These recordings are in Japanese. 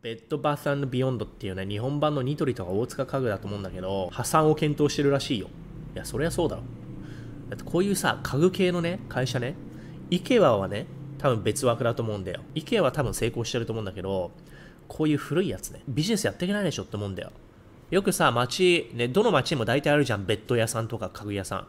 ベッドバースビヨンドっていうね、日本版のニトリとか大塚家具だと思うんだけど、破産を検討してるらしいよ。いや、そりゃそうだろ。だってこういうさ、家具系のね、会社ね、イケワはね、多分別枠だと思うんだよ。イケアは多分成功してると思うんだけど、こういう古いやつね、ビジネスやっていけないでしょって思うんだよ。よくさ、街、ね、どの街にも大体あるじゃん、ベッド屋さんとか家具屋さん。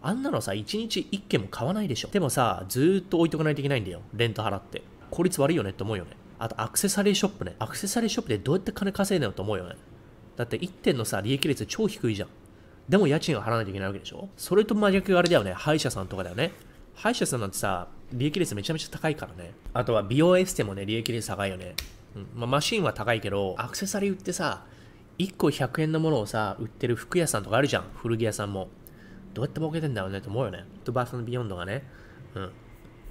あんなのさ、1日1軒も買わないでしょ。でもさ、ずーっと置いとかないといけないんだよ。レント払って。効率悪いよねって思うよね。あと、アクセサリーショップね。アクセサリーショップでどうやって金稼いでるのと思うよね。だって1点のさ、利益率超低いじゃん。でも家賃を払わないといけないわけでしょそれと真逆があれだよね。歯医者さんとかだよね。歯医者さんなんてさ、利益率めちゃめちゃ高いからね。あとは美容エステもね、利益率高いよね。うんまあ、マシンは高いけど、アクセサリー売ってさ、1個100円のものをさ、売ってる服屋さんとかあるじゃん。古着屋さんも。どうやって儲けてんだろうねと思うよね。とバースのビヨンドがね。うん。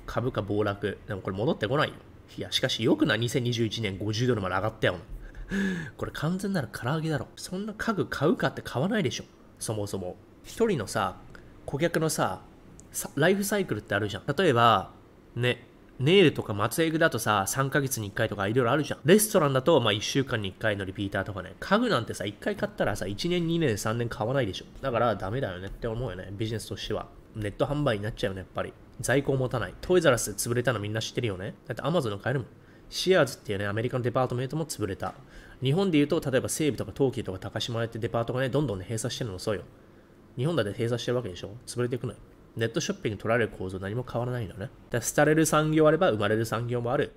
株価暴落。でもこれ戻ってこないよ。いや、しかしよくな、2021年50ドルまで上がったよ。これ完全なる唐揚げだろ。そんな家具買うかって買わないでしょ。そもそも。一人のさ、顧客のさ、ライフサイクルってあるじゃん。例えば、ね、ネイルとか松江具だとさ、3ヶ月に1回とかいろいろあるじゃん。レストランだと、まあ1週間に1回のリピーターとかね。家具なんてさ、1回買ったらさ、1年、2年、3年買わないでしょ。だからダメだよねって思うよね。ビジネスとしては。ネット販売になっちゃうよね、やっぱり。在庫を持たない。トイザラス潰れたのみんな知ってるよね。だって Amazon の買えるもん。シアーズっていうね、アメリカのデパートメントも潰れた。日本で言うと、例えば西武とか東急とか高島屋ってデパートがね、どんどんね、閉鎖してるのそうよ。日本だって閉鎖してるわけでしょ潰れていくのよ。ネットショッピング取られる構造何も変わらないのねだね。だ廃れる産業あれば生まれる産業もある。